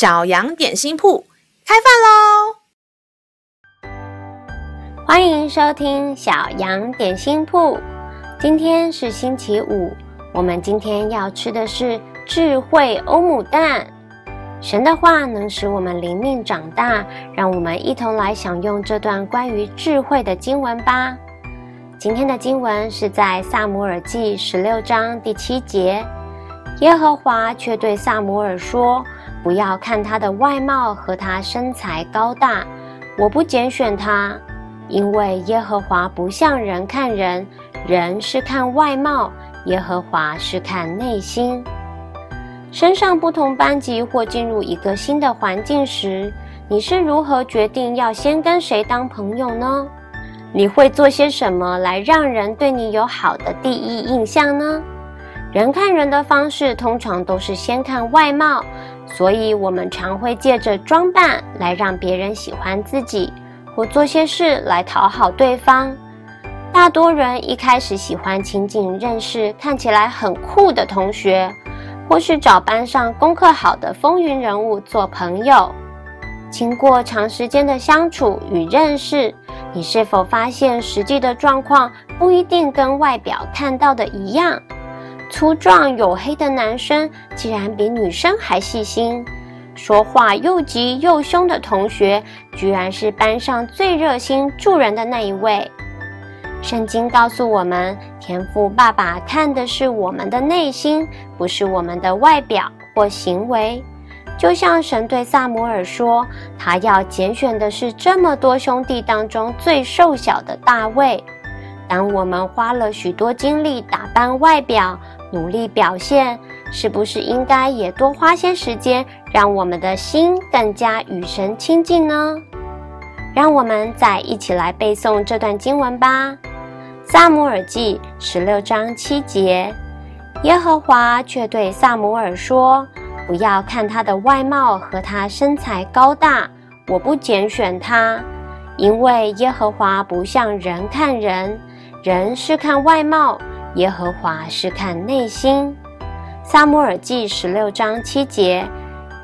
小羊点心铺开饭喽！欢迎收听小羊点心铺。今天是星期五，我们今天要吃的是智慧欧姆蛋。神的话能使我们灵命长大，让我们一同来享用这段关于智慧的经文吧。今天的经文是在撒摩尔记十六章第七节。耶和华却对撒摩尔说：“不要看他的外貌和他身材高大，我不拣选他，因为耶和华不像人看人，人是看外貌，耶和华是看内心。升上不同班级或进入一个新的环境时，你是如何决定要先跟谁当朋友呢？你会做些什么来让人对你有好的第一印象呢？”人看人的方式通常都是先看外貌，所以我们常会借着装扮来让别人喜欢自己，或做些事来讨好对方。大多人一开始喜欢亲近认识看起来很酷的同学，或是找班上功课好的风云人物做朋友。经过长时间的相处与认识，你是否发现实际的状况不一定跟外表看到的一样？粗壮黝黑的男生竟然比女生还细心，说话又急又凶的同学居然是班上最热心助人的那一位。圣经告诉我们，天父爸爸看的是我们的内心，不是我们的外表或行为。就像神对撒母耳说，他要拣选的是这么多兄弟当中最瘦小的大卫。当我们花了许多精力打扮外表，努力表现，是不是应该也多花些时间，让我们的心更加与神亲近呢？让我们再一起来背诵这段经文吧，《撒母耳记》十六章七节。耶和华却对撒母耳说：“不要看他的外貌和他身材高大，我不拣选他，因为耶和华不像人看人，人是看外貌。”耶和华是看内心，撒母耳记十六章七节，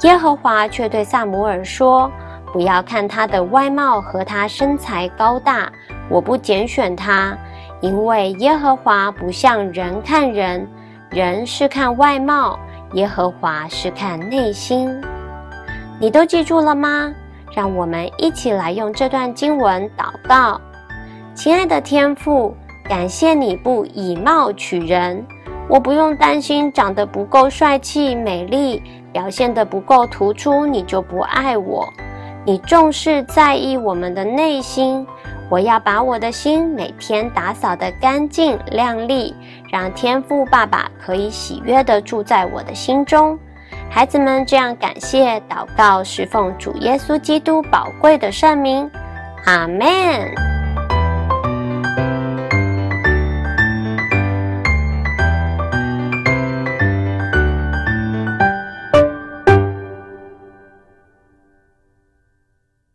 耶和华却对撒母耳说：“不要看他的外貌和他身材高大，我不拣选他，因为耶和华不像人看人，人是看外貌，耶和华是看内心。”你都记住了吗？让我们一起来用这段经文祷告，亲爱的天父。感谢你不以貌取人，我不用担心长得不够帅气、美丽，表现得不够突出，你就不爱我。你重视在意我们的内心，我要把我的心每天打扫得干净亮丽，让天父爸爸可以喜悦地住在我的心中。孩子们这样感谢祷告，是奉主耶稣基督宝贵的圣名，阿门。